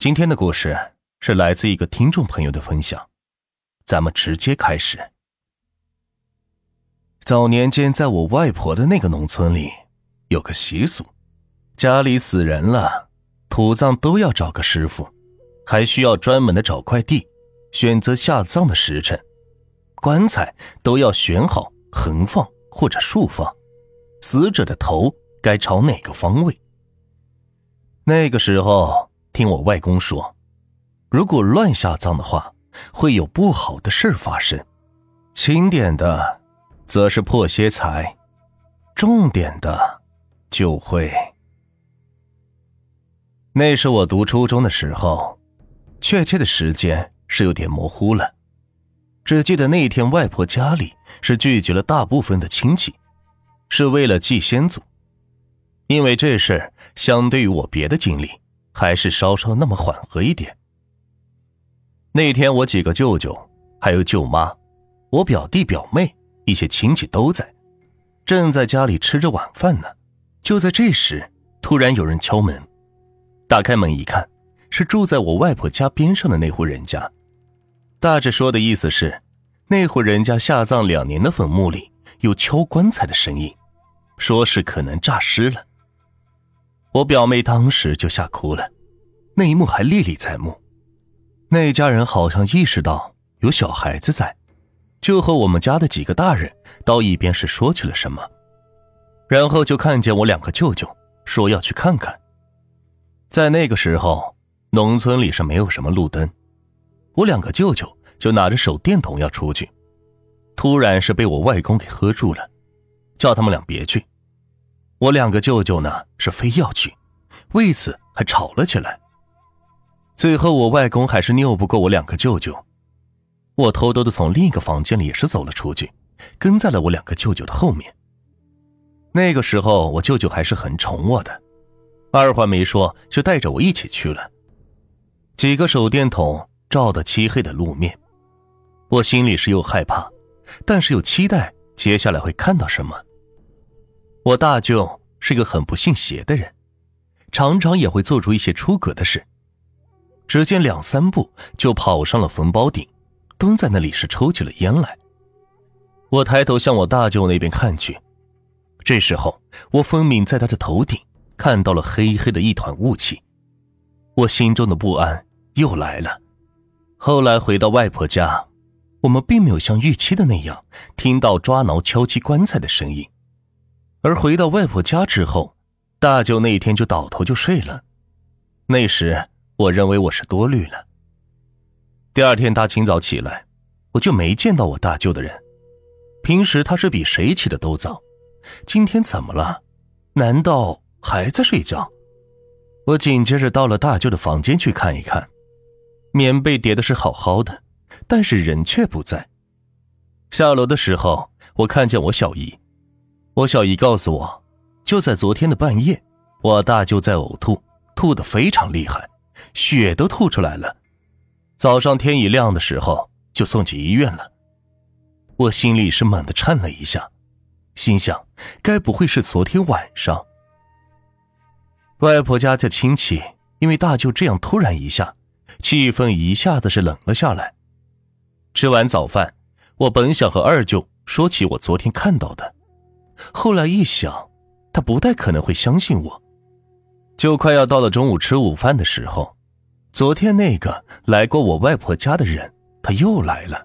今天的故事是来自一个听众朋友的分享，咱们直接开始。早年间，在我外婆的那个农村里，有个习俗，家里死人了，土葬都要找个师傅，还需要专门的找块地，选择下葬的时辰，棺材都要选好横放或者竖放，死者的头该朝哪个方位。那个时候，听我外公说，如果乱下葬的话，会有不好的事发生；轻点的，则是破些财；重点的，就会……那是我读初中的时候，确切的时间是有点模糊了，只记得那一天外婆家里是聚集了大部分的亲戚，是为了祭先祖。因为这事相对于我别的经历，还是稍稍那么缓和一点。那天我几个舅舅，还有舅妈，我表弟表妹，一些亲戚都在，正在家里吃着晚饭呢。就在这时，突然有人敲门，打开门一看，是住在我外婆家边上的那户人家。大致说的意思是，那户人家下葬两年的坟墓里有敲棺材的声音，说是可能诈尸了。我表妹当时就吓哭了，那一幕还历历在目。那家人好像意识到有小孩子在，就和我们家的几个大人到一边是说起了什么，然后就看见我两个舅舅说要去看看。在那个时候，农村里是没有什么路灯，我两个舅舅就拿着手电筒要出去，突然是被我外公给喝住了，叫他们俩别去。我两个舅舅呢是非要去，为此还吵了起来。最后我外公还是拗不过我两个舅舅，我偷偷的从另一个房间里也是走了出去，跟在了我两个舅舅的后面。那个时候我舅舅还是很宠我的，二话没说就带着我一起去了。几个手电筒照的漆黑的路面，我心里是又害怕，但是又期待接下来会看到什么。我大舅是个很不信邪的人，常常也会做出一些出格的事。只见两三步就跑上了坟包顶，蹲在那里是抽起了烟来。我抬头向我大舅那边看去，这时候我分明在他的头顶看到了黑黑的一团雾气，我心中的不安又来了。后来回到外婆家，我们并没有像预期的那样听到抓挠敲击棺材的声音。而回到外婆家之后，大舅那一天就倒头就睡了。那时我认为我是多虑了。第二天大清早起来，我就没见到我大舅的人。平时他是比谁起的都早，今天怎么了？难道还在睡觉？我紧接着到了大舅的房间去看一看，棉被叠的是好好的，但是人却不在。下楼的时候，我看见我小姨。我小姨告诉我，就在昨天的半夜，我大舅在呕吐，吐得非常厉害，血都吐出来了。早上天一亮的时候就送去医院了。我心里是猛地颤了一下，心想，该不会是昨天晚上？外婆家的亲戚因为大舅这样突然一下，气氛一下子是冷了下来。吃完早饭，我本想和二舅说起我昨天看到的。后来一想，他不太可能会相信我。就快要到了中午吃午饭的时候，昨天那个来过我外婆家的人，他又来了，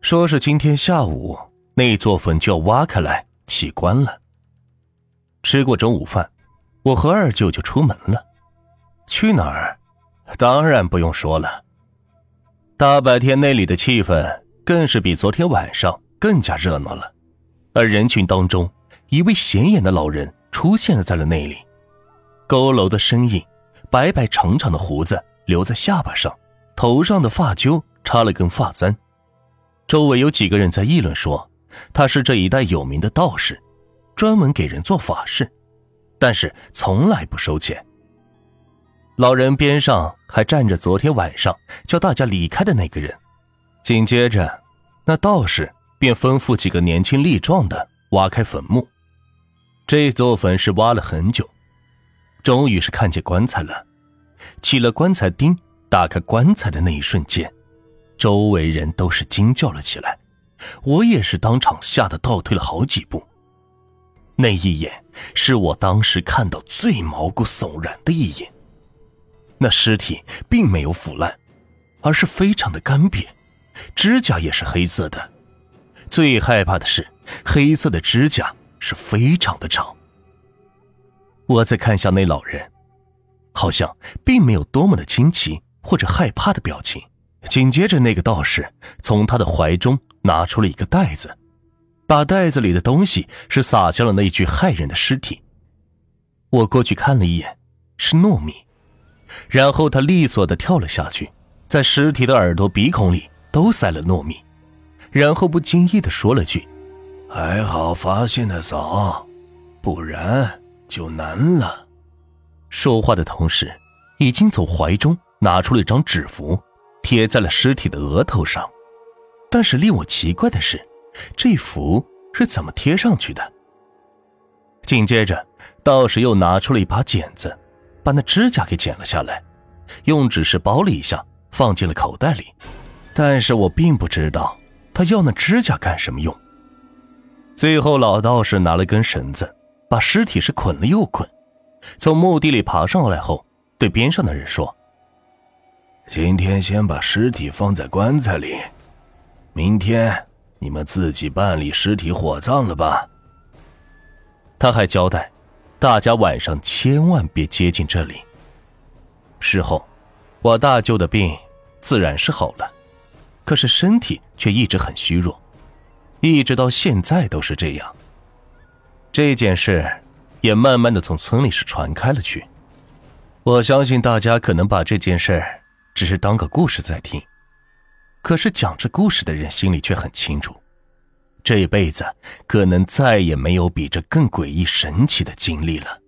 说是今天下午那座坟就要挖开来起棺了。吃过中午饭，我和二舅就出门了。去哪儿？当然不用说了。大白天那里的气氛更是比昨天晚上更加热闹了。而人群当中，一位显眼的老人出现在了那里，佝偻的身影，白白长长的胡子留在下巴上，头上的发揪插了根发簪。周围有几个人在议论说，他是这一带有名的道士，专门给人做法事，但是从来不收钱。老人边上还站着昨天晚上叫大家离开的那个人，紧接着，那道士。便吩咐几个年轻力壮的挖开坟墓。这座坟是挖了很久，终于是看见棺材了。起了棺材钉，打开棺材的那一瞬间，周围人都是惊叫了起来，我也是当场吓得倒退了好几步。那一眼是我当时看到最毛骨悚然的一眼。那尸体并没有腐烂，而是非常的干瘪，指甲也是黑色的。最害怕的是，黑色的指甲是非常的长。我再看向那老人。好像并没有多么的惊奇或者害怕的表情。紧接着，那个道士从他的怀中拿出了一个袋子，把袋子里的东西是撒向了那具骇人的尸体。我过去看了一眼，是糯米。然后他利索的跳了下去，在尸体的耳朵、鼻孔里都塞了糯米，然后不经意的说了句：“还好发现的早，不然就难了。”说话的同时，已经从怀中拿出了一张纸符，贴在了尸体的额头上。但是令我奇怪的是，这符是怎么贴上去的？紧接着，道士又拿出了一把剪子，把那指甲给剪了下来，用纸是包了一下，放进了口袋里。但是我并不知道他要那指甲干什么用。最后，老道士拿了根绳子，把尸体是捆了又捆。从墓地里爬上来后，对边上的人说：“今天先把尸体放在棺材里，明天你们自己办理尸体火葬了吧。”他还交代，大家晚上千万别接近这里。事后，我大舅的病自然是好了，可是身体却一直很虚弱，一直到现在都是这样。这件事。也慢慢的从村里是传开了去。我相信大家可能把这件事只是当个故事在听，可是讲这故事的人心里却很清楚，这一辈子可能再也没有比这更诡异神奇的经历了。